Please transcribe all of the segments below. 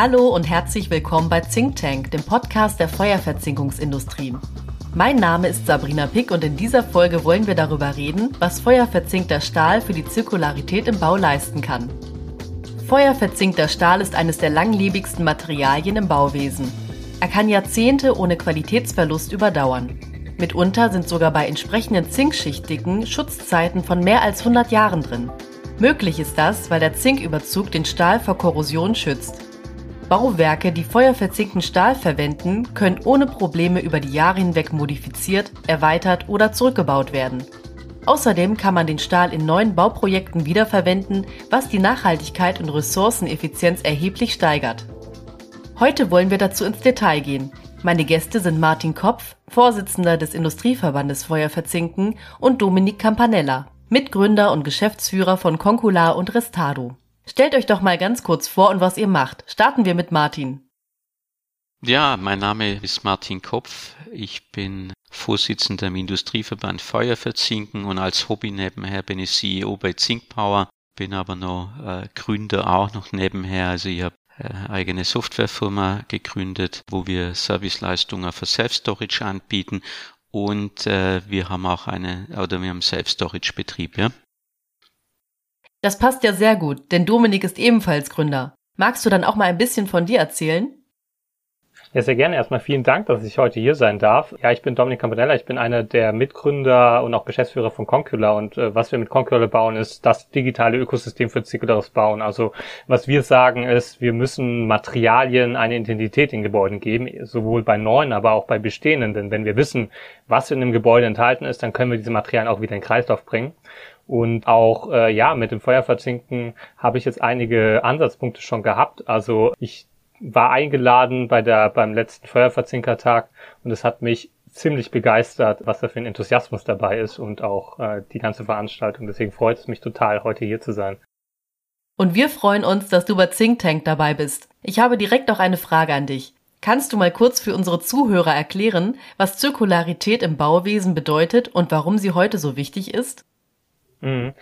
Hallo und herzlich willkommen bei Think Tank, dem Podcast der Feuerverzinkungsindustrie. Mein Name ist Sabrina Pick und in dieser Folge wollen wir darüber reden, was feuerverzinkter Stahl für die Zirkularität im Bau leisten kann. Feuerverzinkter Stahl ist eines der langlebigsten Materialien im Bauwesen. Er kann Jahrzehnte ohne Qualitätsverlust überdauern. Mitunter sind sogar bei entsprechenden Zinkschichtdicken Schutzzeiten von mehr als 100 Jahren drin. Möglich ist das, weil der Zinküberzug den Stahl vor Korrosion schützt. Bauwerke, die feuerverzinkten Stahl verwenden, können ohne Probleme über die Jahre hinweg modifiziert, erweitert oder zurückgebaut werden. Außerdem kann man den Stahl in neuen Bauprojekten wiederverwenden, was die Nachhaltigkeit und Ressourceneffizienz erheblich steigert. Heute wollen wir dazu ins Detail gehen. Meine Gäste sind Martin Kopf, Vorsitzender des Industrieverbandes Feuerverzinken und Dominik Campanella, Mitgründer und Geschäftsführer von Concular und Restado. Stellt euch doch mal ganz kurz vor und was ihr macht. Starten wir mit Martin. Ja, mein Name ist Martin Kopf. Ich bin Vorsitzender im Industrieverband Feuerverzinken und als Hobby nebenher bin ich CEO bei Zinkpower, bin aber noch äh, Gründer auch noch nebenher. Also ich habe äh, eigene Softwarefirma gegründet, wo wir Serviceleistungen für Self-Storage anbieten und äh, wir haben auch eine, oder wir haben Self-Storage-Betrieb, ja. Das passt ja sehr gut, denn Dominik ist ebenfalls Gründer. Magst du dann auch mal ein bisschen von dir erzählen? Ja, sehr gerne. Erstmal vielen Dank, dass ich heute hier sein darf. Ja, ich bin Dominik Campanella. Ich bin einer der Mitgründer und auch Geschäftsführer von Concula. Und äh, was wir mit Concula bauen, ist das digitale Ökosystem für zirkulares Bauen. Also was wir sagen ist, wir müssen Materialien eine Identität in Gebäuden geben, sowohl bei neuen, aber auch bei bestehenden. Denn wenn wir wissen, was in einem Gebäude enthalten ist, dann können wir diese Materialien auch wieder in den Kreislauf bringen. Und auch äh, ja, mit dem Feuerverzinken habe ich jetzt einige Ansatzpunkte schon gehabt. Also ich war eingeladen bei der, beim letzten Feuerverzinkertag und es hat mich ziemlich begeistert, was da für ein Enthusiasmus dabei ist und auch äh, die ganze Veranstaltung. Deswegen freut es mich total, heute hier zu sein. Und wir freuen uns, dass du bei Think Tank dabei bist. Ich habe direkt auch eine Frage an dich. Kannst du mal kurz für unsere Zuhörer erklären, was Zirkularität im Bauwesen bedeutet und warum sie heute so wichtig ist? Mhm.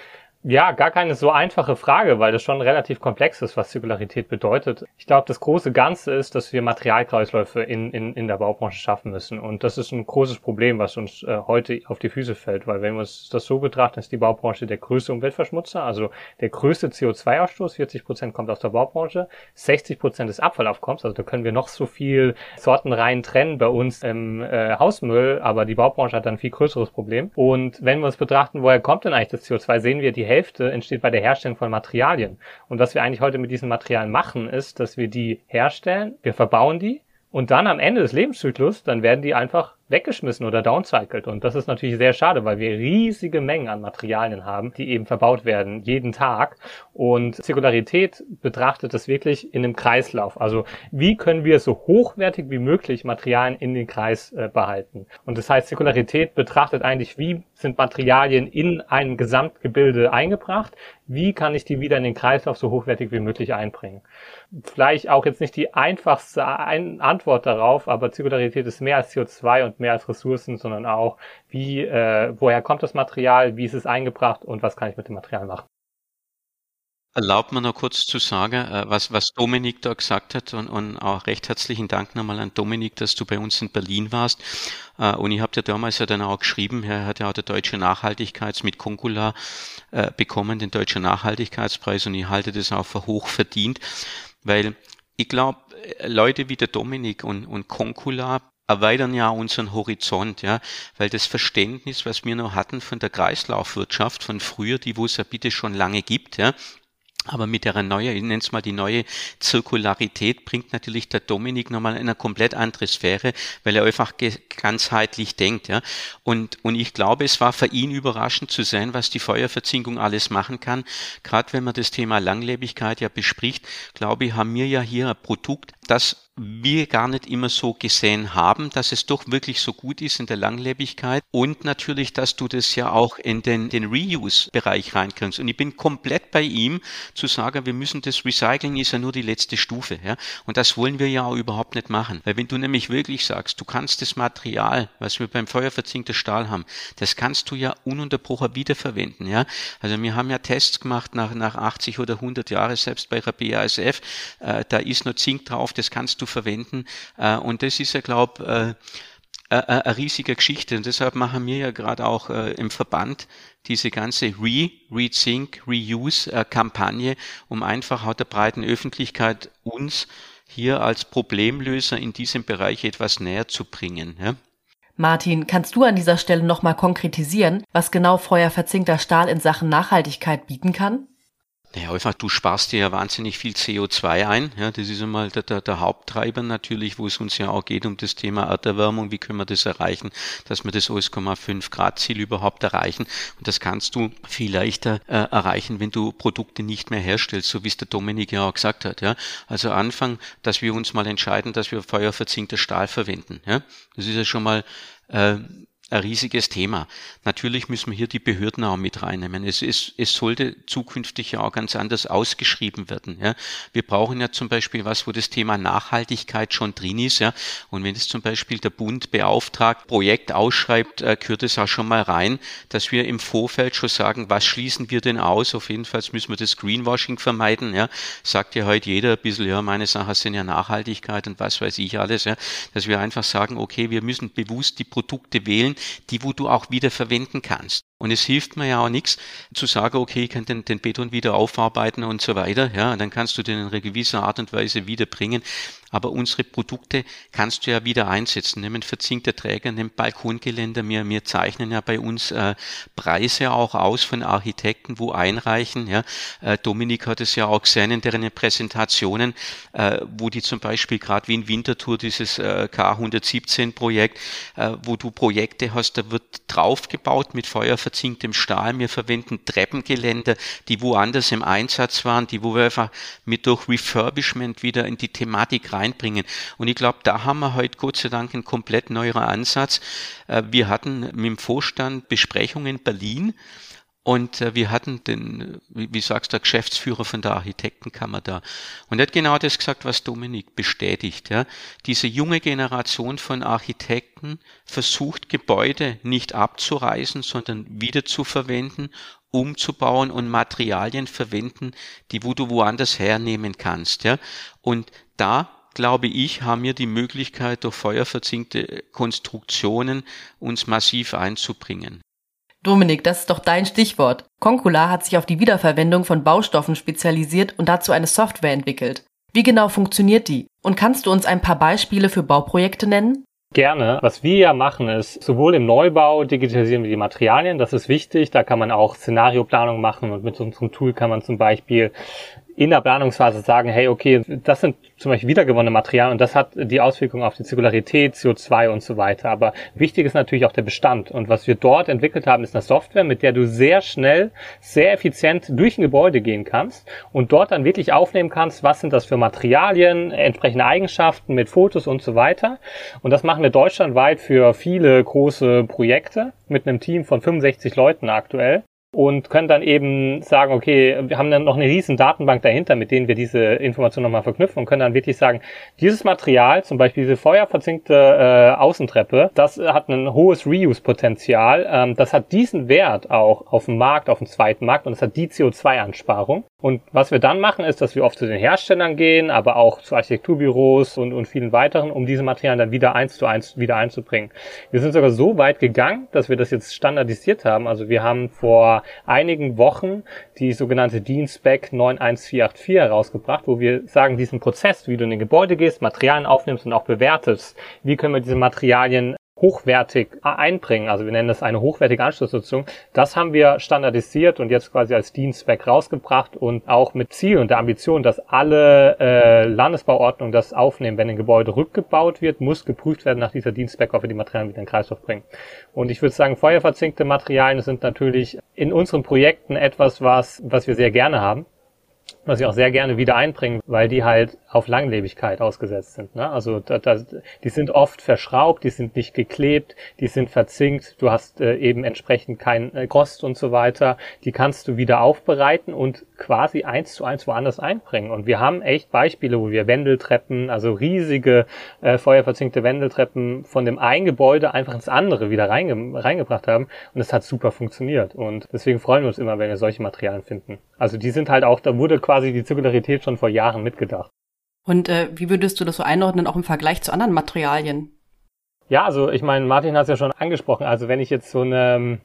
Ja, gar keine so einfache Frage, weil das schon relativ komplex ist, was Zirkularität bedeutet. Ich glaube, das große Ganze ist, dass wir Materialkreisläufe in, in, in der Baubranche schaffen müssen. Und das ist ein großes Problem, was uns äh, heute auf die Füße fällt, weil wenn wir uns das so betrachten, ist die Baubranche der größte Umweltverschmutzer, also der größte CO2-Ausstoß, 40 Prozent kommt aus der Baubranche, 60 Prozent des Abfallaufkommens, also da können wir noch so viel Sortenreihen trennen bei uns im äh, Hausmüll, aber die Baubranche hat dann ein viel größeres Problem. Und wenn wir uns betrachten, woher kommt denn eigentlich das CO2, sehen wir, die Hälfte entsteht bei der Herstellung von Materialien. Und was wir eigentlich heute mit diesen Materialien machen, ist, dass wir die herstellen, wir verbauen die und dann am Ende des Lebenszyklus, dann werden die einfach weggeschmissen oder downcycled. Und das ist natürlich sehr schade, weil wir riesige Mengen an Materialien haben, die eben verbaut werden, jeden Tag. Und Zirkularität betrachtet das wirklich in einem Kreislauf. Also wie können wir so hochwertig wie möglich Materialien in den Kreis äh, behalten? Und das heißt, Zirkularität betrachtet eigentlich, wie sind Materialien in ein Gesamtgebilde eingebracht? Wie kann ich die wieder in den Kreislauf so hochwertig wie möglich einbringen? Vielleicht auch jetzt nicht die einfachste Antwort darauf, aber Zirkularität ist mehr als CO2 und mehr als Ressourcen, sondern auch, wie, äh, woher kommt das Material, wie ist es eingebracht und was kann ich mit dem Material machen. Erlaubt mir noch kurz zu sagen, äh, was, was Dominik da gesagt hat und, und auch recht herzlichen Dank nochmal an Dominik, dass du bei uns in Berlin warst. Äh, und ich habe dir damals ja dann auch geschrieben, er hat ja auch der Deutsche Nachhaltigkeits mit Concula äh, bekommen, den Deutschen Nachhaltigkeitspreis und ich halte das auch für hoch verdient, weil ich glaube, Leute wie der Dominik und, und Concula erweitern ja unseren Horizont, ja, weil das Verständnis, was wir noch hatten von der Kreislaufwirtschaft von früher, die wo es ja bitte schon lange gibt, ja, aber mit der neuen, ich nenne es mal die neue Zirkularität, bringt natürlich der Dominik nochmal in eine komplett andere Sphäre, weil er einfach ganzheitlich denkt. Ja. Und, und ich glaube, es war für ihn überraschend zu sein, was die Feuerverzinkung alles machen kann. Gerade wenn man das Thema Langlebigkeit ja bespricht, glaube ich, haben wir ja hier ein Produkt, dass wir gar nicht immer so gesehen haben, dass es doch wirklich so gut ist in der Langlebigkeit und natürlich, dass du das ja auch in den, den Reuse-Bereich reinkriegst. Und ich bin komplett bei ihm zu sagen, wir müssen das Recycling ist ja nur die letzte Stufe. Ja? Und das wollen wir ja auch überhaupt nicht machen. Weil wenn du nämlich wirklich sagst, du kannst das Material, was wir beim feuerverzinkter Stahl haben, das kannst du ja ununterbrochen wiederverwenden. Ja? Also wir haben ja Tests gemacht nach, nach 80 oder 100 Jahren, selbst bei der BASF, äh, da ist noch Zink drauf, das kannst du verwenden. Äh, und das ist ja, glaube äh, eine riesige Geschichte. Und deshalb machen wir ja gerade auch äh, im Verband diese ganze Re, Rethink, Reuse-Kampagne, um einfach auch der breiten Öffentlichkeit uns hier als Problemlöser in diesem Bereich etwas näher zu bringen. Ja? Martin, kannst du an dieser Stelle nochmal konkretisieren, was genau feuerverzinkter Stahl in Sachen Nachhaltigkeit bieten kann? Naja, einfach, du sparst dir ja wahnsinnig viel CO2 ein. Ja, das ist einmal der, der, der Haupttreiber natürlich, wo es uns ja auch geht um das Thema Erderwärmung. Wie können wir das erreichen, dass wir das 1,5 Grad Ziel überhaupt erreichen? Und das kannst du viel leichter äh, erreichen, wenn du Produkte nicht mehr herstellst, so wie es der Dominik ja auch gesagt hat. Ja, also Anfang, dass wir uns mal entscheiden, dass wir feuerverzinkter Stahl verwenden. Ja, das ist ja schon mal äh, ein riesiges Thema. Natürlich müssen wir hier die Behörden auch mit reinnehmen. Es, es, es sollte zukünftig ja auch ganz anders ausgeschrieben werden. Ja. Wir brauchen ja zum Beispiel was, wo das Thema Nachhaltigkeit schon drin ist. Ja. Und wenn es zum Beispiel der Bund beauftragt, Projekt ausschreibt, äh, gehört es auch schon mal rein, dass wir im Vorfeld schon sagen, was schließen wir denn aus? Auf jeden Fall müssen wir das Greenwashing vermeiden. Ja. Sagt ja heute jeder ein bisschen, ja, meine Sachen sind ja Nachhaltigkeit und was weiß ich alles. Ja. Dass wir einfach sagen, okay, wir müssen bewusst die Produkte wählen, die wo du auch wieder verwenden kannst. Und es hilft mir ja auch nichts zu sagen, okay, ich kann den, den Beton wieder aufarbeiten und so weiter. Ja, dann kannst du den in einer gewissen Art und Weise wiederbringen. Aber unsere Produkte kannst du ja wieder einsetzen. Nehmen verzinkter Träger, nehmen Balkongeländer. Wir, wir zeichnen ja bei uns äh, Preise auch aus von Architekten, wo einreichen. Ja. Äh, Dominik hat es ja auch gesehen in deren Präsentationen, äh, wo die zum Beispiel gerade wie in Winterthur dieses äh, K117-Projekt, äh, wo du Projekte hast, da wird draufgebaut mit Feuer verzinktem Stahl. Wir verwenden Treppengeländer, die woanders im Einsatz waren, die wo wir einfach mit durch Refurbishment wieder in die Thematik reinbringen. Und ich glaube, da haben wir heute Gott sei Dank einen komplett neueren Ansatz. Äh, wir hatten mit dem Vorstand Besprechungen in Berlin und äh, wir hatten den, wie, wie sagst du, der Geschäftsführer von der Architektenkammer da. Und er hat genau das gesagt, was Dominik bestätigt. Ja. Diese junge Generation von Architekten versucht, Gebäude nicht abzureißen, sondern wieder zu verwenden, umzubauen und Materialien verwenden, die wo du woanders hernehmen kannst. Ja. Und da glaube ich, haben wir die Möglichkeit, durch feuerverzinkte Konstruktionen uns massiv einzubringen. Dominik, das ist doch dein Stichwort. Concula hat sich auf die Wiederverwendung von Baustoffen spezialisiert und dazu eine Software entwickelt. Wie genau funktioniert die? Und kannst du uns ein paar Beispiele für Bauprojekte nennen? Gerne. Was wir ja machen, ist sowohl im Neubau digitalisieren wir die Materialien, das ist wichtig. Da kann man auch Szenarioplanung machen und mit unserem Tool kann man zum Beispiel in der Planungsphase sagen, hey, okay, das sind zum Beispiel wiedergewonnene Materialien und das hat die Auswirkungen auf die Zirkularität, CO2 und so weiter. Aber wichtig ist natürlich auch der Bestand. Und was wir dort entwickelt haben, ist eine Software, mit der du sehr schnell, sehr effizient durch ein Gebäude gehen kannst und dort dann wirklich aufnehmen kannst, was sind das für Materialien, entsprechende Eigenschaften mit Fotos und so weiter. Und das machen wir deutschlandweit für viele große Projekte mit einem Team von 65 Leuten aktuell und können dann eben sagen, okay, wir haben dann noch eine riesen Datenbank dahinter, mit denen wir diese Informationen nochmal verknüpfen und können dann wirklich sagen, dieses Material, zum Beispiel diese feuerverzinkte äh, Außentreppe, das hat ein hohes Reuse-Potenzial, ähm, das hat diesen Wert auch auf dem Markt, auf dem zweiten Markt und das hat die CO2-Ansparung. Und was wir dann machen, ist, dass wir oft zu den Herstellern gehen, aber auch zu Architekturbüros und, und vielen weiteren, um diese Materialien dann wieder eins zu eins wieder einzubringen. Wir sind sogar so weit gegangen, dass wir das jetzt standardisiert haben. Also wir haben vor einigen Wochen die sogenannte DIN Spec 91484 herausgebracht, wo wir sagen, diesen Prozess, wie du in ein Gebäude gehst, Materialien aufnimmst und auch bewertest, wie können wir diese Materialien hochwertig einbringen. Also wir nennen das eine hochwertige Anschlussnutzung. Das haben wir standardisiert und jetzt quasi als Dienstwerk rausgebracht und auch mit Ziel und der Ambition, dass alle äh, Landesbauordnungen das aufnehmen. Wenn ein Gebäude rückgebaut wird, muss geprüft werden nach dieser Dienstwerk, ob wir die Materialien wieder in den Kreislauf bringen. Und ich würde sagen, feuerverzinkte Materialien sind natürlich in unseren Projekten etwas, was, was wir sehr gerne haben was ich auch sehr gerne wieder einbringen, weil die halt auf Langlebigkeit ausgesetzt sind. Ne? Also da, da, die sind oft verschraubt, die sind nicht geklebt, die sind verzinkt, du hast äh, eben entsprechend kein äh, Rost und so weiter. Die kannst du wieder aufbereiten und quasi eins zu eins woanders einbringen. Und wir haben echt Beispiele, wo wir Wendeltreppen, also riesige äh, feuerverzinkte Wendeltreppen von dem einen Gebäude einfach ins andere wieder reinge reingebracht haben. Und es hat super funktioniert. Und deswegen freuen wir uns immer, wenn wir solche Materialien finden. Also die sind halt auch, da wurde quasi die Zirkularität schon vor Jahren mitgedacht. Und äh, wie würdest du das so einordnen, auch im Vergleich zu anderen Materialien? Ja, also ich meine, Martin hat es ja schon angesprochen. Also wenn ich jetzt so eine,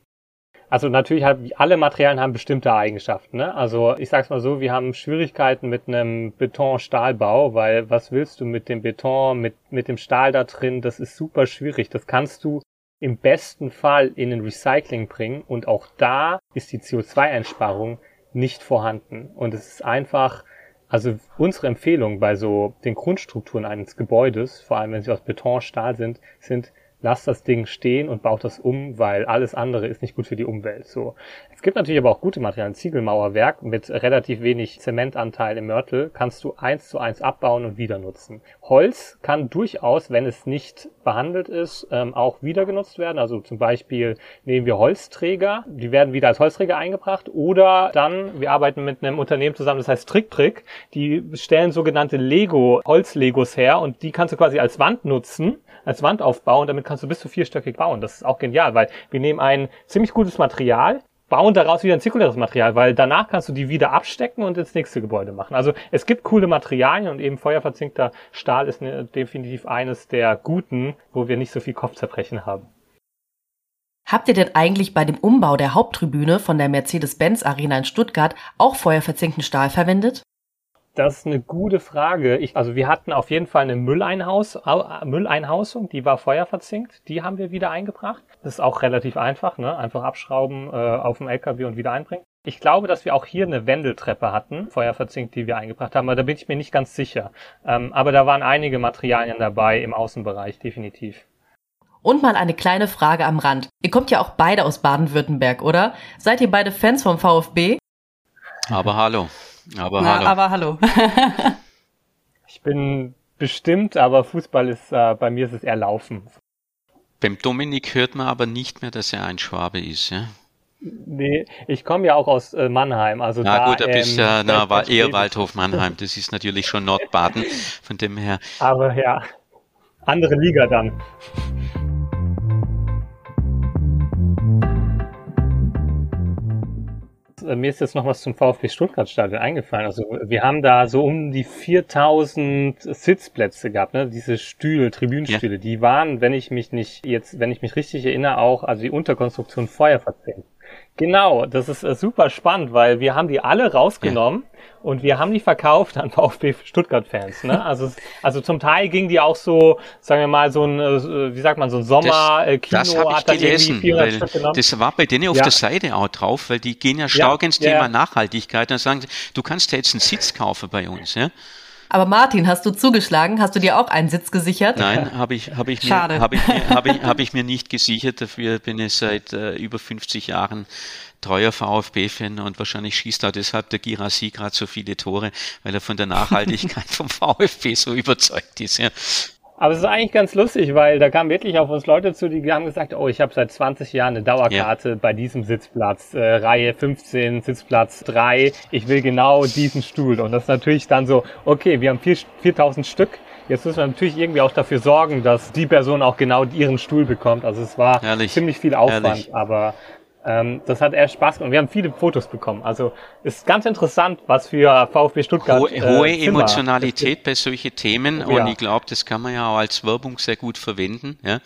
also natürlich halt, alle Materialien haben bestimmte Eigenschaften. Ne? Also ich sag's mal so, wir haben Schwierigkeiten mit einem Beton-Stahlbau, weil was willst du mit dem Beton, mit, mit dem Stahl da drin? Das ist super schwierig. Das kannst du im besten Fall in ein Recycling bringen und auch da ist die CO2-Einsparung nicht vorhanden. Und es ist einfach, also unsere Empfehlung bei so den Grundstrukturen eines Gebäudes, vor allem wenn sie aus Beton, Stahl sind, sind lasst das Ding stehen und baut das um, weil alles andere ist nicht gut für die Umwelt. So. Es gibt natürlich aber auch gute Materialien. Ziegelmauerwerk mit relativ wenig Zementanteil im Mörtel kannst du eins zu eins abbauen und wieder nutzen. Holz kann durchaus, wenn es nicht behandelt ist, ähm, auch wieder genutzt werden. Also zum Beispiel nehmen wir Holzträger, die werden wieder als Holzträger eingebracht oder dann, wir arbeiten mit einem Unternehmen zusammen, das heißt Trick Trick, die stellen sogenannte Lego, Holzlegos her und die kannst du quasi als Wand nutzen als Wand aufbauen. Damit kannst du bis zu vierstöckig bauen. Das ist auch genial, weil wir nehmen ein ziemlich gutes Material, bauen daraus wieder ein zirkuläres Material, weil danach kannst du die wieder abstecken und ins nächste Gebäude machen. Also es gibt coole Materialien und eben feuerverzinkter Stahl ist ne, definitiv eines der guten, wo wir nicht so viel Kopfzerbrechen haben. Habt ihr denn eigentlich bei dem Umbau der Haupttribüne von der Mercedes-Benz Arena in Stuttgart auch feuerverzinkten Stahl verwendet? Das ist eine gute Frage. Ich, also wir hatten auf jeden Fall eine Mülleinhaus, Mülleinhausung, die war feuerverzinkt. Die haben wir wieder eingebracht. Das ist auch relativ einfach, ne? Einfach abschrauben äh, auf dem LKW und wieder einbringen. Ich glaube, dass wir auch hier eine Wendeltreppe hatten, feuerverzinkt, die wir eingebracht haben, aber da bin ich mir nicht ganz sicher. Ähm, aber da waren einige Materialien dabei im Außenbereich, definitiv. Und mal eine kleine Frage am Rand. Ihr kommt ja auch beide aus Baden-Württemberg, oder? Seid ihr beide Fans vom VfB? Aber hallo. Aber Na, hallo. Aber hallo. ich bin bestimmt, aber Fußball ist, äh, bei mir ist es eher Laufen. Beim Dominik hört man aber nicht mehr, dass er ein Schwabe ist, ja? Nee, ich komme ja auch aus äh, Mannheim. Also na da, gut, da bist ähm, ja, na, war eher Waldhof Mannheim. Das ist natürlich schon Nordbaden. Von dem her. Aber ja, andere Liga dann. Mir ist jetzt noch was zum VfB Stuttgart Stadion eingefallen. Also wir haben da so um die 4000 Sitzplätze gehabt, ne? Diese Stühle, Tribünenstühle, ja. die waren, wenn ich mich nicht jetzt, wenn ich mich richtig erinnere, auch also die Unterkonstruktion feuerverzehrt. Genau, das ist äh, super spannend, weil wir haben die alle rausgenommen ja. und wir haben die verkauft an VfB Stuttgart-Fans. Ne? Also, also zum Teil ging die auch so, sagen wir mal, so ein, äh, wie sagt man, so ein Sommer-Kino das, das hat gelesen, weil Das war bei denen auf ja. der Seite auch drauf, weil die gehen ja stark ja, ins Thema Nachhaltigkeit und sagen, du kannst ja jetzt einen Sitz kaufen bei uns. Ja? Aber Martin, hast du zugeschlagen? Hast du dir auch einen Sitz gesichert? Nein, habe ich, hab ich, mir, hab ich, mir, hab ich, hab ich mir nicht gesichert. Dafür bin ich seit äh, über 50 Jahren treuer VfB-Fan und wahrscheinlich schießt da deshalb der Girassi gerade so viele Tore, weil er von der Nachhaltigkeit vom VfB so überzeugt ist. Ja. Aber es ist eigentlich ganz lustig, weil da kamen wirklich auf uns Leute zu, die haben gesagt, oh, ich habe seit 20 Jahren eine Dauerkarte ja. bei diesem Sitzplatz, äh, Reihe 15, Sitzplatz 3, ich will genau diesen Stuhl. Und das ist natürlich dann so, okay, wir haben 4, 4000 Stück, jetzt müssen wir natürlich irgendwie auch dafür sorgen, dass die Person auch genau ihren Stuhl bekommt. Also es war Herrlich. ziemlich viel Aufwand, Herrlich. aber ähm, das hat echt Spaß gemacht. Wir haben viele Fotos bekommen. Also ist ganz interessant, was für VfB Stuttgart. Äh, hohe Emotionalität bei solchen Themen ja. und ich glaube, das kann man ja auch als Werbung sehr gut verwenden. Ja?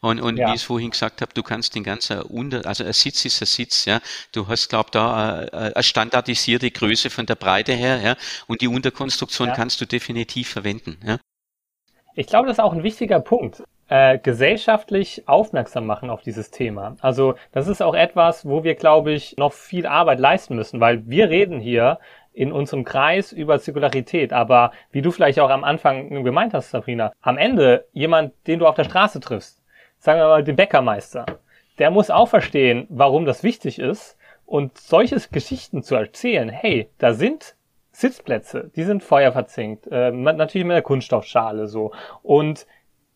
Und, und ja. wie ich es vorhin gesagt habe, du kannst den ganzen Unter, also ein Sitz ist ein Sitz, ja. Du hast, glaube da äh, eine standardisierte Größe von der Breite her, ja. Und die Unterkonstruktion kannst du definitiv verwenden, ja. Ich glaube, das ist auch ein wichtiger Punkt äh, gesellschaftlich aufmerksam machen auf dieses Thema. Also das ist auch etwas, wo wir, glaube ich, noch viel Arbeit leisten müssen, weil wir reden hier in unserem Kreis über Zirkularität, aber wie du vielleicht auch am Anfang gemeint hast, Sabrina, am Ende jemand, den du auf der Straße triffst, sagen wir mal den Bäckermeister, der muss auch verstehen, warum das wichtig ist und solche Geschichten zu erzählen, hey, da sind Sitzplätze, die sind feuerverzinkt, äh, natürlich mit einer Kunststoffschale so. Und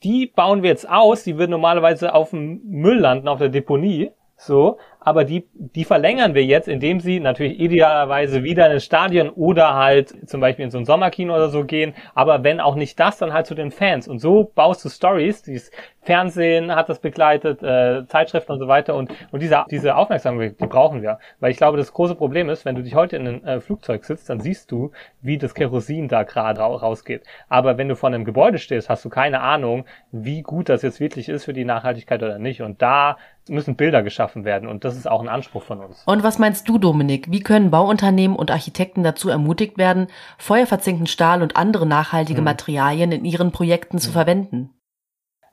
die bauen wir jetzt aus, die würden normalerweise auf dem Müll landen, auf der Deponie. So, aber die, die verlängern wir jetzt, indem sie natürlich idealerweise wieder in ein Stadion oder halt zum Beispiel in so ein Sommerkino oder so gehen. Aber wenn auch nicht das, dann halt zu den Fans. Und so baust du Stories. Dieses Fernsehen hat das begleitet, äh, Zeitschriften und so weiter. Und, und diese, diese Aufmerksamkeit, die brauchen wir. Weil ich glaube, das große Problem ist, wenn du dich heute in ein äh, Flugzeug sitzt, dann siehst du, wie das Kerosin da gerade rausgeht. Aber wenn du vor einem Gebäude stehst, hast du keine Ahnung, wie gut das jetzt wirklich ist für die Nachhaltigkeit oder nicht. Und da müssen Bilder geschaffen werden. Und das das ist auch ein Anspruch von uns. Und was meinst du, Dominik? Wie können Bauunternehmen und Architekten dazu ermutigt werden, feuerverzinkten Stahl und andere nachhaltige hm. Materialien in ihren Projekten hm. zu verwenden?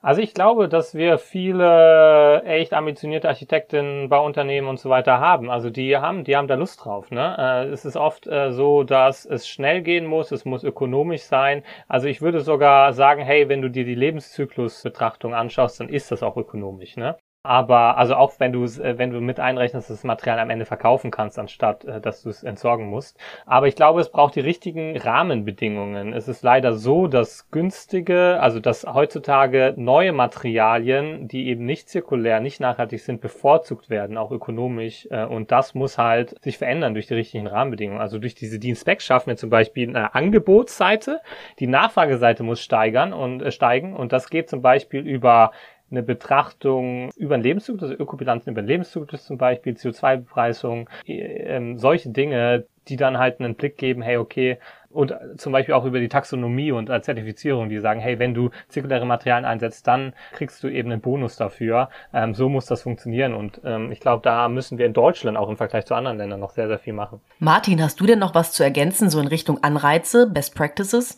Also ich glaube, dass wir viele echt ambitionierte Architekten, Bauunternehmen und so weiter haben. Also die haben, die haben da Lust drauf. Ne? Äh, es ist oft äh, so, dass es schnell gehen muss, es muss ökonomisch sein. Also ich würde sogar sagen, hey, wenn du dir die Lebenszyklusbetrachtung anschaust, dann ist das auch ökonomisch. Ne? Aber also auch wenn du äh, wenn du mit einrechnest, dass das Material am Ende verkaufen kannst, anstatt äh, dass du es entsorgen musst. Aber ich glaube, es braucht die richtigen Rahmenbedingungen. Es ist leider so, dass günstige, also dass heutzutage neue Materialien, die eben nicht zirkulär, nicht nachhaltig sind, bevorzugt werden, auch ökonomisch. Äh, und das muss halt sich verändern durch die richtigen Rahmenbedingungen. Also durch diese Spec schaffen wir zum Beispiel eine Angebotsseite, die Nachfrageseite muss steigern und äh, steigen. Und das geht zum Beispiel über eine Betrachtung über den Lebenszyklus, also Ökobilanzen über den Lebenszyklus zum Beispiel, CO2-Bepreisung, äh, solche Dinge, die dann halt einen Blick geben, hey, okay, und zum Beispiel auch über die Taxonomie und Zertifizierung, die sagen, hey, wenn du zirkuläre Materialien einsetzt, dann kriegst du eben einen Bonus dafür. Ähm, so muss das funktionieren und ähm, ich glaube, da müssen wir in Deutschland auch im Vergleich zu anderen Ländern noch sehr, sehr viel machen. Martin, hast du denn noch was zu ergänzen, so in Richtung Anreize, Best Practices?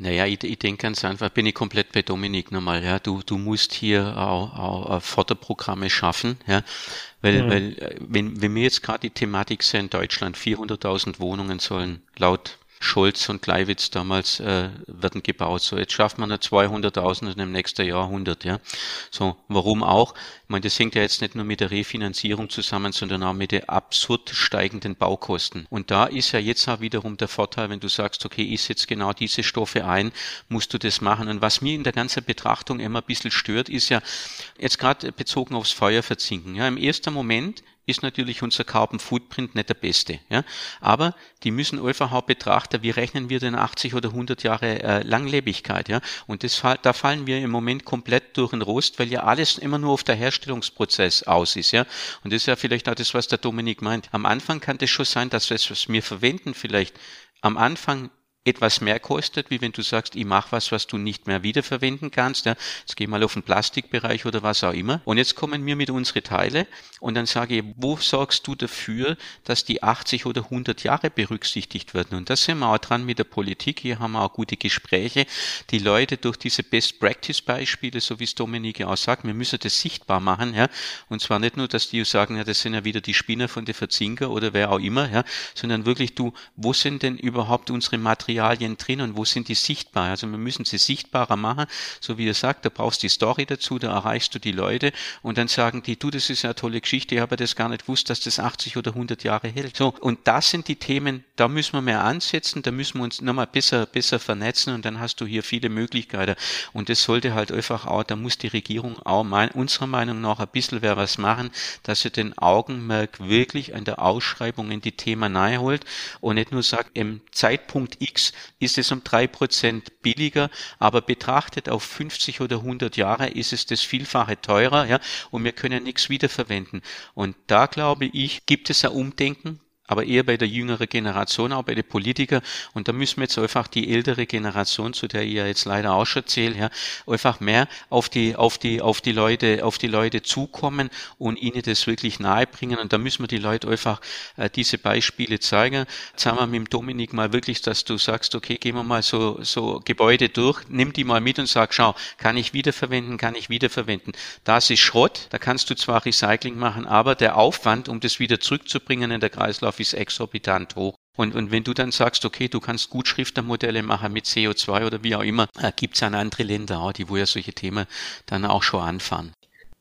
Naja, ich, ich denke ganz einfach, bin ich komplett bei Dominik nochmal, ja. Du, du musst hier auch, auch Förderprogramme schaffen, ja. Weil, mhm. weil äh, wenn, wenn wir jetzt gerade die Thematik sehen, Deutschland 400.000 Wohnungen sollen laut Scholz und Gleiwitz damals äh, werden gebaut. So, jetzt schafft man eine 200.000 und im nächsten Jahr 100, ja. So, warum auch? Ich meine, das hängt ja jetzt nicht nur mit der Refinanzierung zusammen, sondern auch mit den absurd steigenden Baukosten. Und da ist ja jetzt auch wiederum der Vorteil, wenn du sagst, okay, ich setze genau diese Stoffe ein, musst du das machen. Und was mir in der ganzen Betrachtung immer ein bisschen stört, ist ja, jetzt gerade bezogen aufs Feuer verzinken. Ja, im ersten Moment ist natürlich unser Carbon Footprint nicht der beste. Ja? Aber die müssen einfach auch betrachten, wie rechnen wir denn 80 oder 100 Jahre äh, Langlebigkeit. Ja? Und das, da fallen wir im Moment komplett durch den Rost, weil ja alles immer nur auf der Herstellungsprozess aus ist. Ja? Und das ist ja vielleicht auch das, was der Dominik meint. Am Anfang kann das schon sein, dass das, was wir verwenden, vielleicht am Anfang etwas mehr kostet, wie wenn du sagst, ich mache was, was du nicht mehr wiederverwenden kannst. Ja. Jetzt geh mal auf den Plastikbereich oder was auch immer. Und jetzt kommen wir mit unsere Teile und dann sage ich, wo sorgst du dafür, dass die 80 oder 100 Jahre berücksichtigt werden? Und da sind wir auch dran mit der Politik. Hier haben wir auch gute Gespräche. Die Leute durch diese Best-Practice-Beispiele, so wie es Dominik auch sagt, wir müssen das sichtbar machen. Ja. Und zwar nicht nur, dass die sagen, ja, das sind ja wieder die Spinner von der Verzinker oder wer auch immer, ja, sondern wirklich du, wo sind denn überhaupt unsere Materialien? Materialien drin und wo sind die sichtbar? Also wir müssen sie sichtbarer machen, so wie ihr sagt, da brauchst du die Story dazu, da erreichst du die Leute und dann sagen die, du, das ist eine tolle Geschichte, ich habe das gar nicht gewusst, dass das 80 oder 100 Jahre hält. So, und das sind die Themen, da müssen wir mehr ansetzen, da müssen wir uns nochmal besser, besser vernetzen und dann hast du hier viele Möglichkeiten. Und das sollte halt einfach auch, da muss die Regierung auch mein, unserer Meinung nach ein bisschen wer was machen, dass sie den Augenmerk wirklich an der Ausschreibung in die Themen nahe holt und nicht nur sagt, im Zeitpunkt X Ist es um drei Prozent billiger, aber betrachtet auf 50 oder 100 Jahre ist es das Vielfache teurer, ja, und wir können nichts wiederverwenden. Und da glaube ich, gibt es ein Umdenken aber eher bei der jüngeren Generation, auch bei den Politikern. Und da müssen wir jetzt einfach die ältere Generation, zu der ich ja jetzt leider auch schon zähle, ja, einfach mehr auf die, auf die, auf die Leute, auf die Leute zukommen und ihnen das wirklich nahebringen. Und da müssen wir die Leute einfach äh, diese Beispiele zeigen. Jetzt haben wir mit dem Dominik mal wirklich, dass du sagst, okay, gehen wir mal so, so Gebäude durch, nimm die mal mit und sag, schau, kann ich wiederverwenden, kann ich wiederverwenden. Das ist Schrott, da kannst du zwar Recycling machen, aber der Aufwand, um das wieder zurückzubringen in der Kreislauf ist exorbitant hoch. Und, und wenn du dann sagst, okay, du kannst gut Schriftermodelle machen mit CO2 oder wie auch immer, äh, gibt es an andere Länder auch, die wo ja solche Themen dann auch schon anfahren.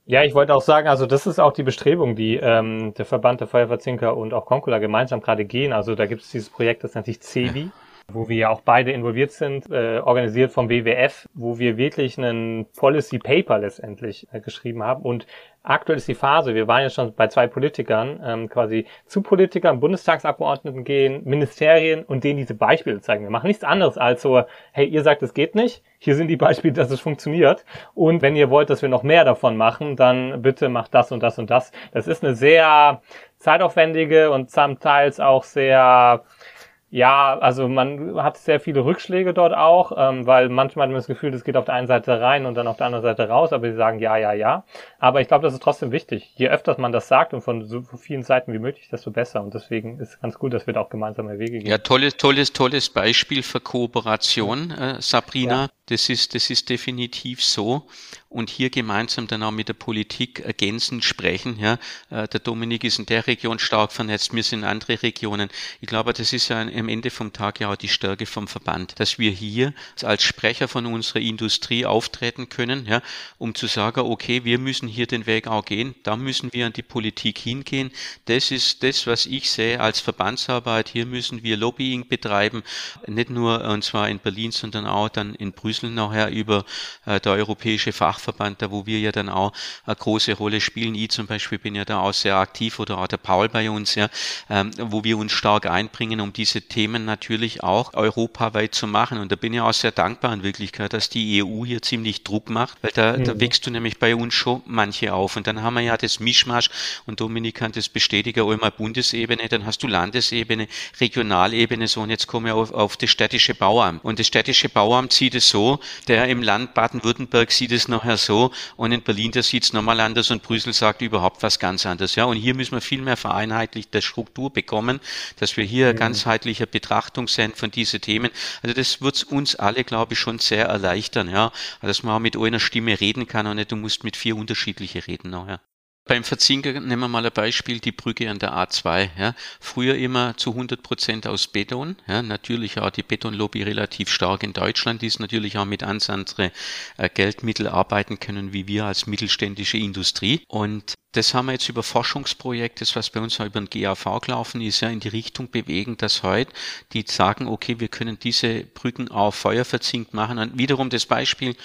Ja, ich wollte auch sagen, also das ist auch die Bestrebung, die ähm, der Verband der Feuerverzinker und auch Concula gemeinsam gerade gehen. Also da gibt es dieses Projekt, das nennt sich CEBI wo wir ja auch beide involviert sind, äh, organisiert vom WWF, wo wir wirklich einen Policy Paper letztendlich äh, geschrieben haben. Und aktuell ist die Phase, wir waren ja schon bei zwei Politikern, ähm, quasi zu Politikern, Bundestagsabgeordneten gehen, Ministerien und denen diese Beispiele zeigen. Wir machen nichts anderes als so, hey, ihr sagt, es geht nicht, hier sind die Beispiele, dass es funktioniert. Und wenn ihr wollt, dass wir noch mehr davon machen, dann bitte macht das und das und das. Das ist eine sehr zeitaufwendige und sometimes auch sehr ja, also man hat sehr viele Rückschläge dort auch, ähm, weil manchmal hat man das Gefühl, das geht auf der einen Seite rein und dann auf der anderen Seite raus, aber sie sagen ja, ja, ja. Aber ich glaube, das ist trotzdem wichtig. Je öfter man das sagt und von so vielen Seiten wie möglich, desto besser. Und deswegen ist es ganz gut, dass wir da auch gemeinsame Wege gehen. Ja, tolles, tolles, tolles Beispiel für Kooperation, äh, Sabrina. Ja. Das ist, das ist definitiv so und hier gemeinsam dann auch mit der Politik ergänzend sprechen. Ja, äh, der Dominik ist in der Region stark vernetzt, wir sind in andere Regionen. Ich glaube, das ist ja am Ende vom Tag ja auch die Stärke vom Verband, dass wir hier als Sprecher von unserer Industrie auftreten können, ja, um zu sagen, okay, wir müssen hier den Weg auch gehen, da müssen wir an die Politik hingehen. Das ist das, was ich sehe als Verbandsarbeit. Hier müssen wir Lobbying betreiben, nicht nur und zwar in Berlin, sondern auch dann in Brüssel nachher über äh, der europäische Fach Fachverband, da wo wir ja dann auch eine große Rolle spielen. Ich zum Beispiel bin ja da auch sehr aktiv oder auch der Paul bei uns, ja, ähm, wo wir uns stark einbringen, um diese Themen natürlich auch europaweit zu machen. Und da bin ich auch sehr dankbar in Wirklichkeit, dass die EU hier ziemlich Druck macht, weil da, mhm. da wächst du nämlich bei uns schon manche auf. Und dann haben wir ja das Mischmasch und Dominik kann das bestätigen, einmal Bundesebene, dann hast du Landesebene, Regionalebene, so und jetzt komme ich auf, auf das städtische Bauamt. Und das städtische Bauamt sieht es so, der im Land Baden-Württemberg sieht es noch nachher so und in Berlin, da sieht es nochmal anders und Brüssel sagt überhaupt was ganz anderes. Ja, und hier müssen wir viel mehr vereinheitlichte Struktur bekommen, dass wir hier mhm. ganzheitliche Betrachtung sind von diesen Themen. Also das wird uns alle, glaube ich, schon sehr erleichtern, ja, dass man auch mit einer Stimme reden kann und nicht, du musst mit vier unterschiedliche reden nachher. Beim Verzinker nehmen wir mal ein Beispiel, die Brücke an der A2. Ja. Früher immer zu 100 Prozent aus Beton. Ja. Natürlich auch die Betonlobby relativ stark in Deutschland, die ist natürlich auch mit ganz andere äh, Geldmittel arbeiten können, wie wir als mittelständische Industrie. Und das haben wir jetzt über Forschungsprojekte, das was bei uns auch über den GAV gelaufen ist, ja in die Richtung bewegen, dass heute die sagen, okay, wir können diese Brücken auch feuerverzinkt machen. Und wiederum das Beispiel,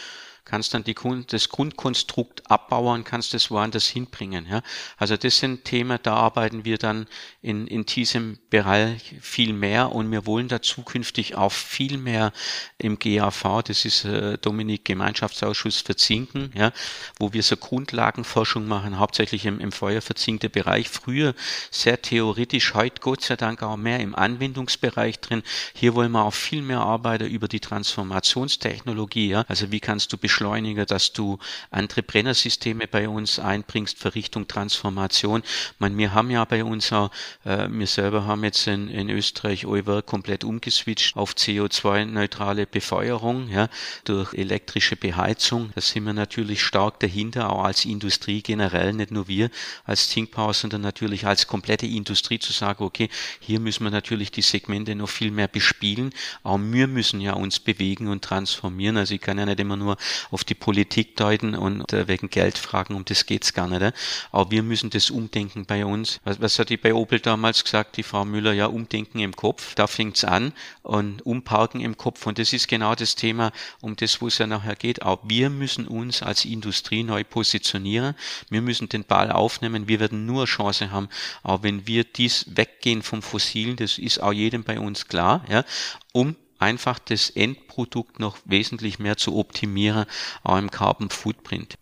kannst dann die, das Grundkonstrukt abbauen, kannst es woanders hinbringen. Ja? Also das sind Themen, da arbeiten wir dann in, in diesem Bereich viel mehr und wir wollen da zukünftig auch viel mehr im GAV, das ist äh, Dominik Gemeinschaftsausschuss für Zinken, ja, wo wir so Grundlagenforschung machen, hauptsächlich im, im feuerverzinkten Bereich. Früher sehr theoretisch, heute Gott sei Dank auch mehr im Anwendungsbereich drin. Hier wollen wir auch viel mehr arbeiten über die Transformationstechnologie. Ja? Also wie kannst du Beschleuniger, dass du andere Brennersysteme bei uns einbringst für Richtung Transformation. Man, wir haben ja bei uns auch, äh, wir selber haben jetzt in, in Österreich Euwer komplett umgeswitcht auf CO2-neutrale Befeuerung, ja, durch elektrische Beheizung. Da sind wir natürlich stark dahinter, auch als Industrie generell, nicht nur wir als Thinkpower, sondern natürlich als komplette Industrie zu sagen, okay, hier müssen wir natürlich die Segmente noch viel mehr bespielen. Auch wir müssen ja uns bewegen und transformieren. Also ich kann ja nicht immer nur auf die Politik deuten und äh, wegen Geld fragen, um das geht's gar nicht. Äh. Aber wir müssen das umdenken bei uns. Was, was hat die bei Opel damals gesagt, die Frau Müller? Ja, umdenken im Kopf, da fängt's an und umparken im Kopf. Und das ist genau das Thema, um das, wo es ja nachher geht. Auch wir müssen uns als Industrie neu positionieren. Wir müssen den Ball aufnehmen. Wir werden nur Chance haben, auch wenn wir dies weggehen vom Fossilen, das ist auch jedem bei uns klar, ja, um einfach das Endprodukt noch wesentlich mehr zu optimieren, auch im Carbon Footprint.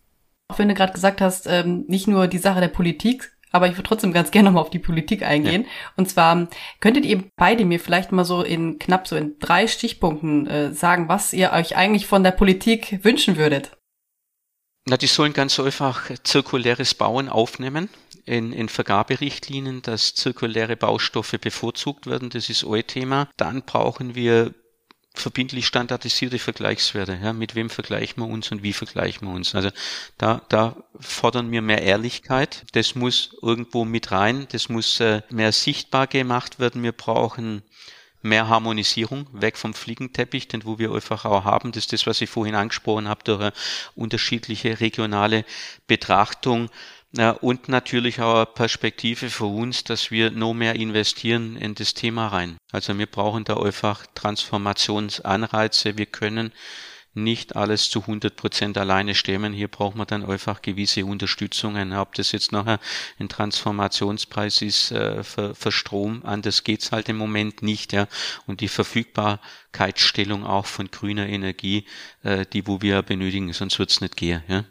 Auch wenn du gerade gesagt hast, ähm, nicht nur die Sache der Politik, aber ich würde trotzdem ganz gerne nochmal auf die Politik eingehen. Ja. Und zwar könntet ihr beide mir vielleicht mal so in knapp so in drei Stichpunkten äh, sagen, was ihr euch eigentlich von der Politik wünschen würdet. Na, die sollen ganz einfach zirkuläres Bauen aufnehmen in, in Vergaberichtlinien, dass zirkuläre Baustoffe bevorzugt werden. Das ist ein Thema. Dann brauchen wir verbindlich standardisierte Vergleichswerte. Ja, mit wem vergleichen wir uns und wie vergleichen wir uns? Also da, da fordern wir mehr Ehrlichkeit. Das muss irgendwo mit rein. Das muss äh, mehr sichtbar gemacht werden. Wir brauchen mehr Harmonisierung, weg vom Fliegenteppich, den wo wir einfach auch haben. Das ist das, was ich vorhin angesprochen habe, durch eine unterschiedliche regionale Betrachtung. Und natürlich auch eine Perspektive für uns, dass wir noch mehr investieren in das Thema rein. Also wir brauchen da einfach Transformationsanreize. Wir können nicht alles zu 100 Prozent alleine stemmen. Hier braucht man dann einfach gewisse Unterstützungen. Ob das jetzt nachher ein Transformationspreis ist äh, für, für Strom, anders geht's halt im Moment nicht. Ja. Und die Verfügbarkeitsstellung auch von grüner Energie, äh, die wo wir benötigen, sonst wird's nicht gehen. Ja.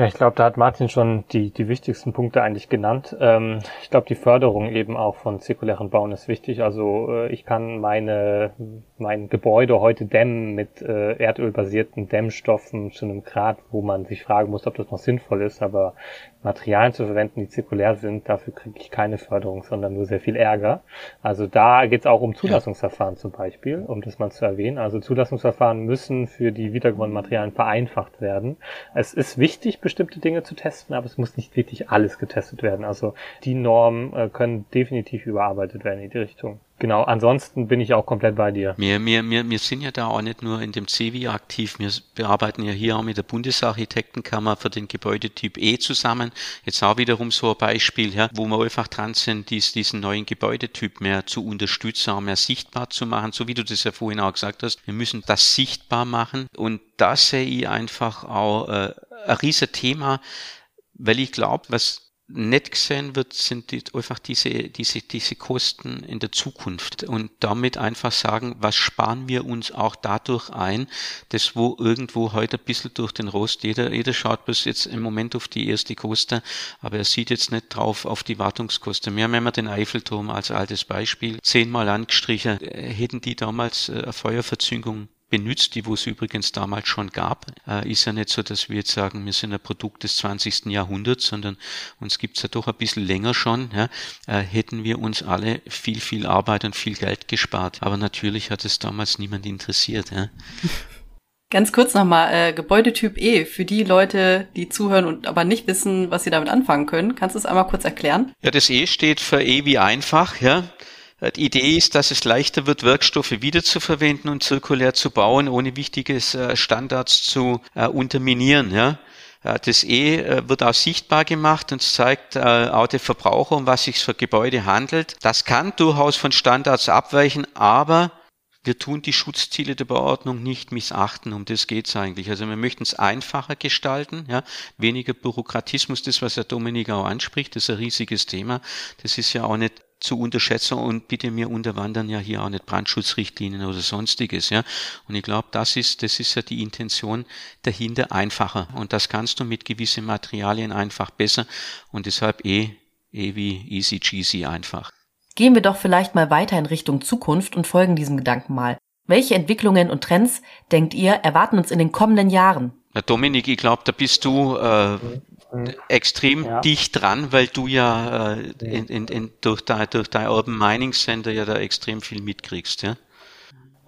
Ja, ich glaube, da hat Martin schon die, die wichtigsten Punkte eigentlich genannt. Ähm, ich glaube, die Förderung eben auch von zirkulären Bauen ist wichtig. Also äh, ich kann meine mein Gebäude heute dämmen mit äh, erdölbasierten Dämmstoffen zu einem Grad, wo man sich fragen muss, ob das noch sinnvoll ist. Aber Materialien zu verwenden, die zirkulär sind, dafür kriege ich keine Förderung, sondern nur sehr viel Ärger. Also da geht es auch um Zulassungsverfahren ja. zum Beispiel, um das mal zu erwähnen. Also Zulassungsverfahren müssen für die wiedergewonnenen Materialien vereinfacht werden. Es ist wichtig, bestimmte Dinge zu testen, aber es muss nicht wirklich alles getestet werden. Also die Normen äh, können definitiv überarbeitet werden in die Richtung. Genau, ansonsten bin ich auch komplett bei dir. Wir, wir, wir, wir sind ja da auch nicht nur in dem CEWI aktiv, wir bearbeiten ja hier auch mit der Bundesarchitektenkammer für den Gebäudetyp E zusammen. Jetzt auch wiederum so ein Beispiel, ja, wo wir einfach dran sind, dies, diesen neuen Gebäudetyp mehr zu unterstützen, auch mehr sichtbar zu machen, so wie du das ja vorhin auch gesagt hast. Wir müssen das sichtbar machen und das sehe ich einfach auch äh, ein riesen Thema, weil ich glaube, was nicht gesehen wird, sind die, einfach diese, diese, diese Kosten in der Zukunft und damit einfach sagen, was sparen wir uns auch dadurch ein, das wo irgendwo heute ein bisschen durch den Rost, jeder, jeder schaut bis jetzt im Moment auf die erste Koste, aber er sieht jetzt nicht drauf auf die Wartungskosten. Wir haben immer den Eiffelturm als altes Beispiel zehnmal angestrichen, hätten die damals äh, eine Feuerverzündung benutzt, die wo es übrigens damals schon gab. Äh, ist ja nicht so, dass wir jetzt sagen, wir sind ein Produkt des 20. Jahrhunderts, sondern uns gibt's ja doch ein bisschen länger schon. Ja, äh, hätten wir uns alle viel, viel Arbeit und viel Geld gespart. Aber natürlich hat es damals niemand interessiert. Ja. Ganz kurz nochmal, äh, Gebäudetyp E, für die Leute, die zuhören und aber nicht wissen, was sie damit anfangen können. Kannst du es einmal kurz erklären? Ja, das E steht für E wie einfach, ja. Äh, die Idee ist, dass es leichter wird, Werkstoffe wiederzuverwenden und zirkulär zu bauen, ohne wichtiges äh, Standards zu äh, unterminieren. Ja. Das E wird auch sichtbar gemacht und zeigt auch den Verbraucher, um was sich für Gebäude handelt. Das kann durchaus von Standards abweichen, aber wir tun die Schutzziele der Beordnung nicht missachten, um das geht's eigentlich. Also wir möchten es einfacher gestalten, ja, weniger Bürokratismus, das was Herr Dominik auch anspricht, das ist ein riesiges Thema. Das ist ja auch nicht zu unterschätzen und bitte mir unterwandern ja hier auch nicht Brandschutzrichtlinien oder sonstiges, ja. Und ich glaube, das ist, das ist ja die Intention dahinter einfacher. Und das kannst du mit gewissen Materialien einfach besser und deshalb eh, eh wie easy cheesy einfach. Gehen wir doch vielleicht mal weiter in Richtung Zukunft und folgen diesem Gedanken mal. Welche Entwicklungen und Trends, denkt ihr, erwarten uns in den kommenden Jahren? Na Dominik, ich glaube, da bist du äh, extrem ja. dicht dran, weil du ja äh, in, in, in, durch, dein, durch dein Urban Mining Center ja da extrem viel mitkriegst, ja?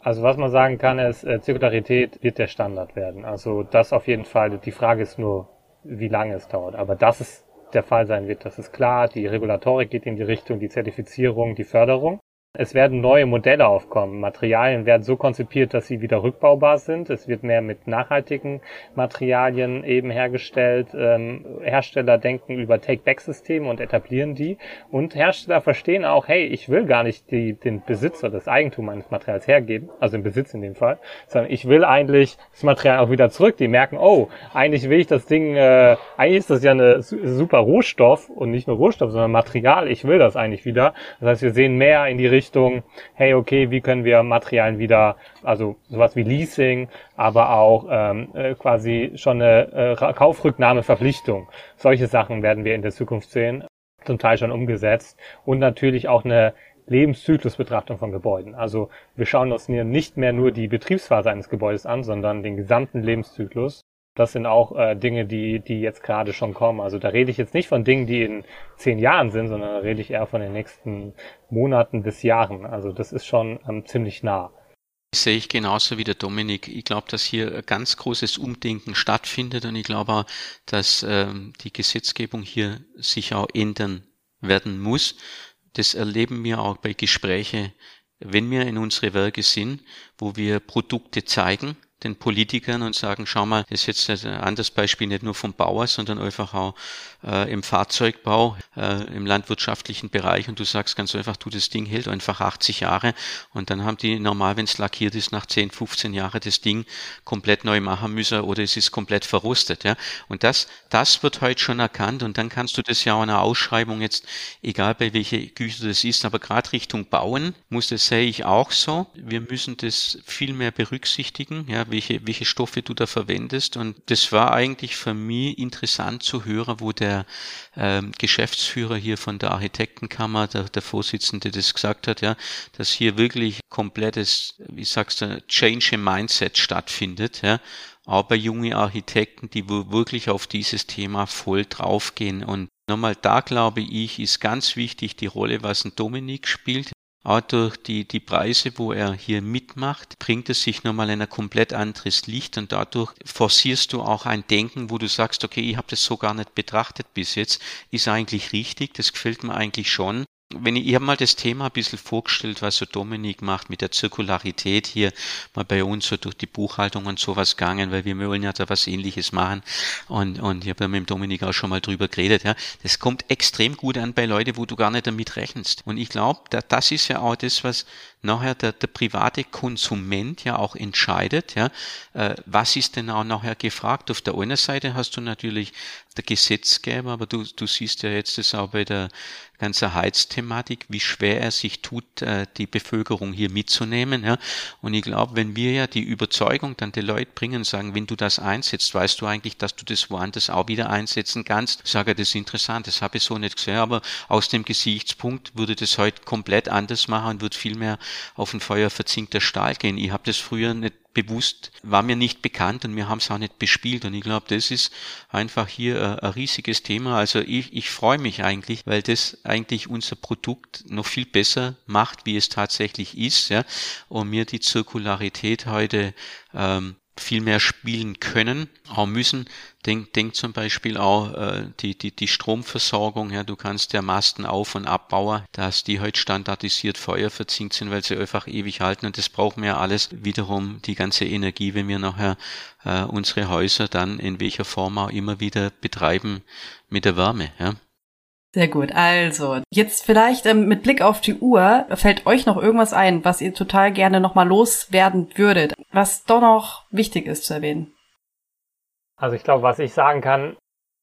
Also was man sagen kann, ist, äh, Zirkularität wird der Standard werden. Also das auf jeden Fall. Die Frage ist nur, wie lange es dauert. Aber dass es der Fall sein wird, das ist klar. Die Regulatorik geht in die Richtung, die Zertifizierung, die Förderung. Es werden neue Modelle aufkommen. Materialien werden so konzipiert, dass sie wieder rückbaubar sind. Es wird mehr mit nachhaltigen Materialien eben hergestellt. Ähm, Hersteller denken über Take-Back-Systeme und etablieren die. Und Hersteller verstehen auch, hey, ich will gar nicht die, den Besitzer, das Eigentum meines Materials hergeben, also im Besitz in dem Fall, sondern ich will eigentlich das Material auch wieder zurück. Die merken, oh, eigentlich will ich das Ding, äh, eigentlich ist das ja eine super Rohstoff und nicht nur Rohstoff, sondern Material. Ich will das eigentlich wieder. Das heißt, wir sehen mehr in die Richtung, Richtung, hey, okay, wie können wir Materialien wieder, also sowas wie Leasing, aber auch ähm, äh, quasi schon eine äh, Kaufrücknahmeverpflichtung. Solche Sachen werden wir in der Zukunft sehen, zum Teil schon umgesetzt und natürlich auch eine Lebenszyklusbetrachtung von Gebäuden. Also wir schauen uns nicht mehr nur die Betriebsphase eines Gebäudes an, sondern den gesamten Lebenszyklus. Das sind auch äh, Dinge, die, die jetzt gerade schon kommen. Also da rede ich jetzt nicht von Dingen, die in zehn Jahren sind, sondern da rede ich eher von den nächsten Monaten bis Jahren. Also das ist schon ähm, ziemlich nah. Das sehe ich genauso wie der Dominik. Ich glaube, dass hier ein ganz großes Umdenken stattfindet und ich glaube auch, dass ähm, die Gesetzgebung hier sich auch ändern werden muss. Das erleben wir auch bei Gesprächen wenn wir in unsere Werke sind, wo wir Produkte zeigen, den Politikern und sagen, schau mal, das ist jetzt ein anderes Beispiel nicht nur vom Bauer, sondern einfach auch äh, im Fahrzeugbau, äh, im landwirtschaftlichen Bereich und du sagst ganz einfach, du, das Ding hält einfach 80 Jahre und dann haben die normal, wenn es lackiert ist, nach 10, 15 Jahren das Ding komplett neu machen müssen oder es ist komplett verrostet. Ja? Und das, das wird heute schon erkannt und dann kannst du das ja auch in einer Ausschreibung jetzt, egal bei welcher Güter das ist, aber gerade Richtung Bauen muss das, sehe ich auch so. Wir müssen das viel mehr berücksichtigen, ja, welche, welche Stoffe du da verwendest und das war eigentlich für mich interessant zu hören, wo der ähm, Geschäftsführer hier von der Architektenkammer, der, der Vorsitzende, das gesagt hat, ja, dass hier wirklich komplettes, wie sagst du, Change im Mindset stattfindet, ja, aber junge Architekten, die wirklich auf dieses Thema voll draufgehen. Und nochmal da glaube ich, ist ganz wichtig die Rolle, was ein Dominik spielt. Auch durch die, die Preise, wo er hier mitmacht, bringt es sich nochmal in ein komplett anderes Licht und dadurch forcierst du auch ein Denken, wo du sagst, okay, ich habe das so gar nicht betrachtet bis jetzt, ist eigentlich richtig, das gefällt mir eigentlich schon wenn ich, ich habe mal das Thema ein bisschen vorgestellt, was so Dominik macht mit der Zirkularität hier mal bei uns so durch die Buchhaltung und sowas gegangen, weil wir wollen ja da was ähnliches machen und, und ich habe ja mit dem Dominik auch schon mal drüber geredet, ja. Das kommt extrem gut an bei Leuten, wo du gar nicht damit rechnest. Und ich glaube, da, das ist ja auch das, was nachher der, der private Konsument ja auch entscheidet, ja, äh, was ist denn auch nachher gefragt. Auf der einen Seite hast du natürlich der Gesetzgeber, aber du, du siehst ja jetzt das auch bei der ganzen Heizthematik, wie schwer er sich tut, äh, die Bevölkerung hier mitzunehmen. Ja. Und ich glaube, wenn wir ja die Überzeugung dann die Leute bringen, sagen, wenn du das einsetzt, weißt du eigentlich, dass du das woanders auch wieder einsetzen kannst. Sage, das ist interessant, das habe ich so nicht gesehen, aber aus dem Gesichtspunkt würde das heute komplett anders machen und wird viel mehr auf ein Feuer verzinkter Stahl gehen. Ich habe das früher nicht bewusst, war mir nicht bekannt und wir haben es auch nicht bespielt. Und ich glaube, das ist einfach hier ein, ein riesiges Thema. Also ich, ich freue mich eigentlich, weil das eigentlich unser Produkt noch viel besser macht, wie es tatsächlich ist. Ja? Und mir die Zirkularität heute ähm, viel mehr spielen können, auch müssen. Denk, denk zum Beispiel auch äh, die, die, die Stromversorgung. Ja, du kannst ja Masten auf- und abbauen, dass die heute standardisiert feuerverzinkt sind, weil sie einfach ewig halten. Und das brauchen wir ja alles wiederum die ganze Energie, wenn wir nachher äh, unsere Häuser dann in welcher Form auch immer wieder betreiben mit der Wärme. Ja. Sehr gut. Also, jetzt vielleicht ähm, mit Blick auf die Uhr, fällt euch noch irgendwas ein, was ihr total gerne nochmal loswerden würdet, was doch noch wichtig ist zu erwähnen? Also ich glaube, was ich sagen kann,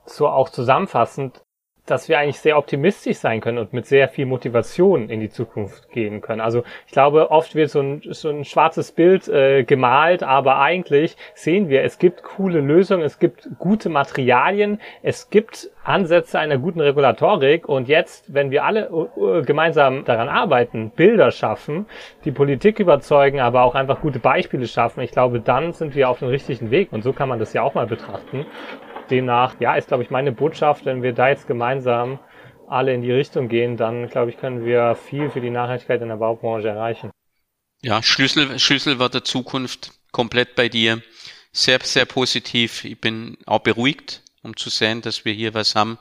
so auch zusammenfassend, dass wir eigentlich sehr optimistisch sein können und mit sehr viel Motivation in die Zukunft gehen können. Also ich glaube, oft wird so ein, so ein schwarzes Bild äh, gemalt, aber eigentlich sehen wir, es gibt coole Lösungen, es gibt gute Materialien, es gibt Ansätze einer guten Regulatorik und jetzt, wenn wir alle uh, gemeinsam daran arbeiten, Bilder schaffen, die Politik überzeugen, aber auch einfach gute Beispiele schaffen, ich glaube, dann sind wir auf dem richtigen Weg und so kann man das ja auch mal betrachten demnach, ja, ist, glaube ich, meine Botschaft, wenn wir da jetzt gemeinsam alle in die Richtung gehen, dann, glaube ich, können wir viel für die Nachhaltigkeit in der Baubranche erreichen. Ja, Schlüssel, Schlüssel war der Zukunft komplett bei dir. Sehr, sehr positiv. Ich bin auch beruhigt, um zu sehen, dass wir hier was haben,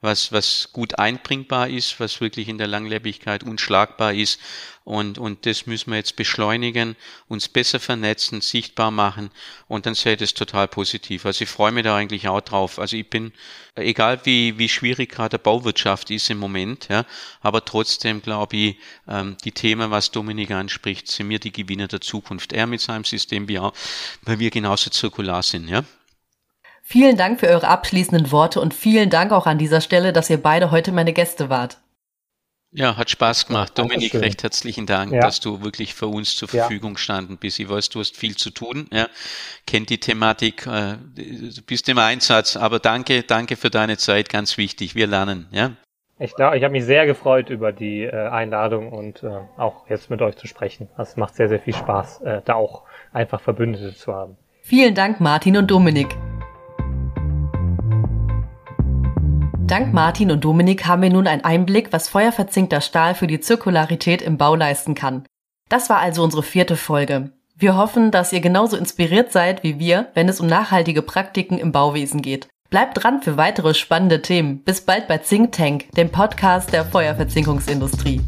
was, was gut einbringbar ist, was wirklich in der Langlebigkeit unschlagbar ist. Und, und das müssen wir jetzt beschleunigen, uns besser vernetzen, sichtbar machen und dann sehe ich das total positiv. Also ich freue mich da eigentlich auch drauf. Also ich bin, egal wie, wie schwierig gerade der Bauwirtschaft ist im Moment, ja, aber trotzdem glaube ich, ähm, die Themen, was Dominik anspricht, sind mir die Gewinner der Zukunft. Er mit seinem System, wie auch, weil wir genauso zirkular sind, ja. Vielen Dank für eure abschließenden Worte und vielen Dank auch an dieser Stelle, dass ihr beide heute meine Gäste wart. Ja, hat Spaß gemacht. Dominik, recht herzlichen Dank, ja. dass du wirklich für uns zur Verfügung ja. standen bist. Ich weiß, du hast viel zu tun, ja, kennt die Thematik, äh, bist im Einsatz, aber danke, danke für deine Zeit, ganz wichtig. Wir lernen, ja. Ich glaube, ich habe mich sehr gefreut über die äh, Einladung und äh, auch jetzt mit euch zu sprechen. Es macht sehr, sehr viel Spaß, da auch einfach Verbündete zu haben. Vielen Dank, Martin und Dominik. Dank Martin und Dominik haben wir nun einen Einblick, was feuerverzinkter Stahl für die Zirkularität im Bau leisten kann. Das war also unsere vierte Folge. Wir hoffen, dass ihr genauso inspiriert seid wie wir, wenn es um nachhaltige Praktiken im Bauwesen geht. Bleibt dran für weitere spannende Themen. Bis bald bei Think Tank, dem Podcast der Feuerverzinkungsindustrie.